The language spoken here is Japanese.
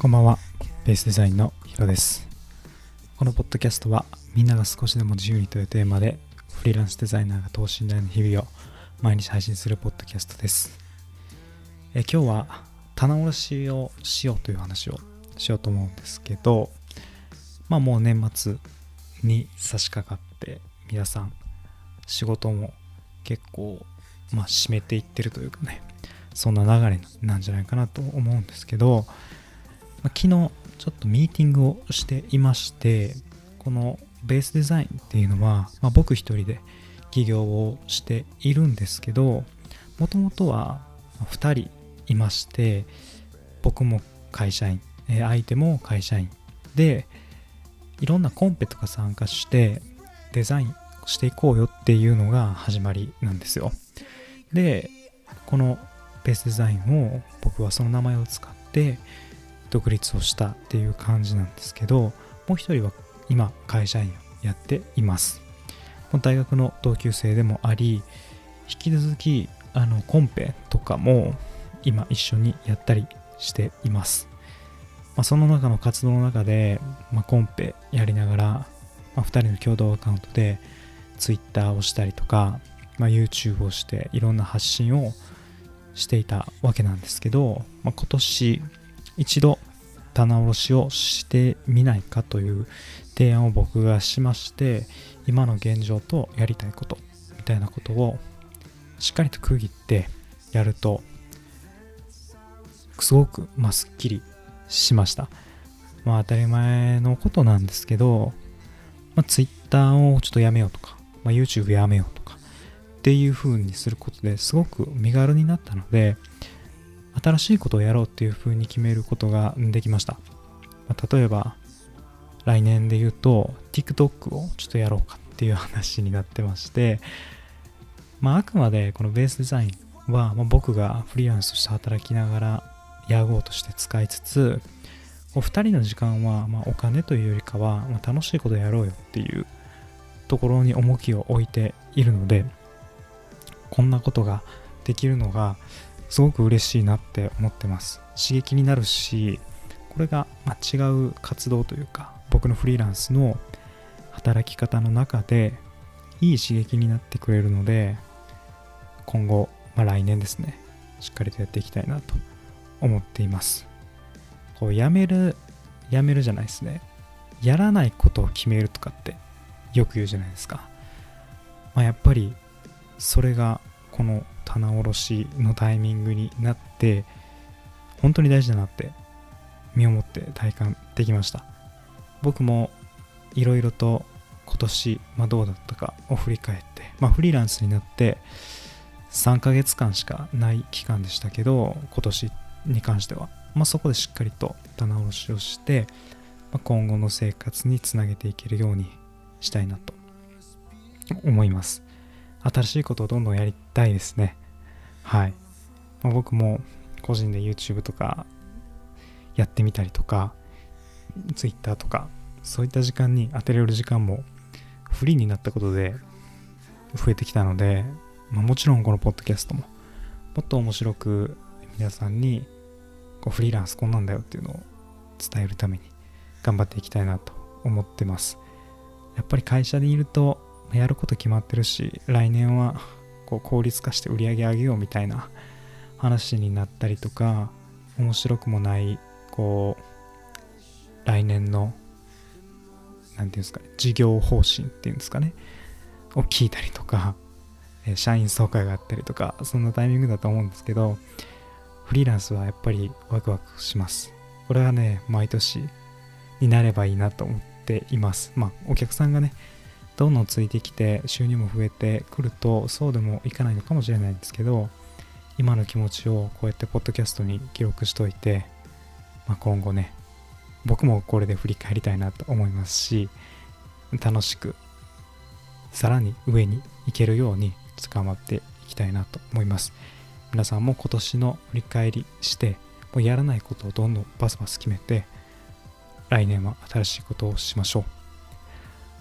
こんばんは、ベースデザインのヒロです。このポッドキャストは、みんなが少しでも自由にというテーマで、フリーランスデザイナーが等身大の日々を毎日配信するポッドキャストです。え今日は、棚卸しをしようという話をしようと思うんですけど、まあもう年末に差し掛かって、皆さん、仕事も結構、まあ締めていってるというかね、そんな流れなんじゃないかなと思うんですけど、ま昨日ちょっとミーティングをしていましてこのベースデザインっていうのは、まあ、僕一人で起業をしているんですけどもともとは2人いまして僕も会社員相手も会社員でいろんなコンペとか参加してデザインしていこうよっていうのが始まりなんですよ。でこのベースデザインを僕はその名前を使って独立をしたっていう感じなんですけどもう一人は今会社員をやっています。大学の同級生でもあり引き続きあのコンペとかも今一緒にやったりしています、まあ、その中の活動の中で、まあ、コンペやりながら、まあ、2人の共同アカウントで Twitter をしたりとか、まあ、YouTube をしていろんな発信をしていたわけなんですけど、まあ、今年一度棚卸しをしてみないかという提案を僕がしまして今の現状とやりたいことみたいなことをしっかりと区切ってやるとすごく、まあ、すっきりしました。まあ当たり前のことなんですけど、まあ、Twitter をちょっとやめようとか、まあ、YouTube やめようとかっていう風にすることですごく身軽になったので新しいことをやろうっていう風に決めることができました。ま例えば来年で言うと TikTok をちょっとやろうかっていう話になってまして、まあ、あくまでこのベースデザインは、ま、僕がフリーランスとして働きながらやろうとして使いつつお二人の時間は、まあ、お金というよりかは、まあ、楽しいことやろうよっていうところに重きを置いているのでこんなことができるのがすごく嬉しいなって思ってます。刺激になるしこれがま違う活動というか僕のフリーランスの働き方の中でいい刺激になってくれるので今後、まあ、来年ですねしっかりとやっていきたいなと思っています。こうやめるやめるじゃないですね。やらないことを決めるとかってよく言うじゃないですか、まあ、やっぱりそれがこの棚卸しのタイミングになって本当に大事だなって身をもって体感できました。僕もいろいろと今年、まあ、どうだったかを振り返って、まあ、フリーランスになって3ヶ月間しかない期間でしたけど今年に関しては、まあ、そこでしっかりと棚卸しをして、まあ、今後の生活につなげていけるようにしたいなと思います。新しいことをどんどんやりたいですね。はい、まあ、僕も個人で YouTube とかやってみたりとか Twitter とかそういった時間に当てれる時間もフリーになったことで増えてきたので、まあ、もちろんこのポッドキャストももっと面白く皆さんにこうフリーランスこんなんだよっていうのを伝えるために頑張っていきたいなと思ってます。やっぱり会社でいるとやること決まってるし来年はこう効率化して売り上げ上げようみたいな話になったりとか面白くもないこう来年の何ていうんですかね事業方針っていうんですかねを聞いたりとか社員総会があったりとかそんなタイミングだと思うんですけどフリーランスはやっぱりワクワクします。これはね毎年になればいいなと思っています。まあお客さんがねどんどんついてきて収入も増えてくるとそうでもいかないのかもしれないんですけど今の気持ちをこうやってポッドキャストに記録しといて、まあ、今後ね僕もこれで振り返りたいなと思いますし楽しくさらに上に行けるように捕まっていきたいなと思います。皆さんも今年の振り返りしてもうやらないことをどんどんバスバス決めて来年は新しいことをしましょう。